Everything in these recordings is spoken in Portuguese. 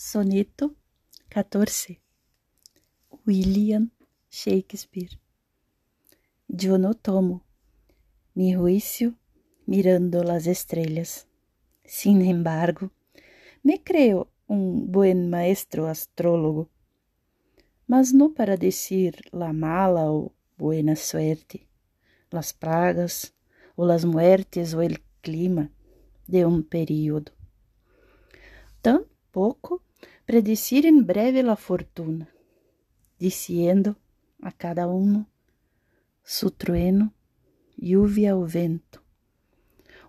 Soneto 14 William Shakespeare Yo no tomo mi juicio mirando las estrellas. Sin embargo, me creo un buen maestro astrólogo, mas no para decir la mala o buena suerte, las pragas o las muertes o el clima de un período. Tampoco predecir em breve la fortuna, diciendo a cada uno su trueno, lluvia o vento,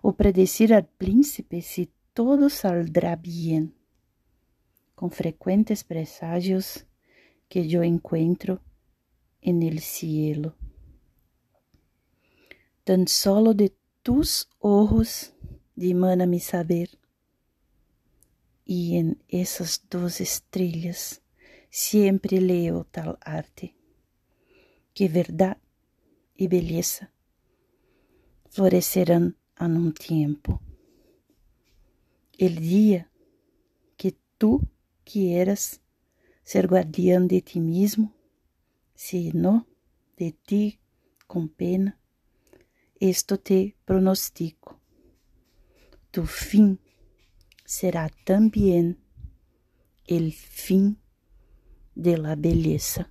o predecir al príncipe si todo saldrá bien, con frecuentes presagios que yo encuentro en el cielo. Tan solo de tus ojos dimana mi saber e em essas duas estrelas sempre leio tal arte, que verdade e beleza florescerão a um tempo. El dia que tu quieras ser guardião de ti mesmo, se não de ti com pena, esto te pronostico. Tu fim será también el fin de la belleza.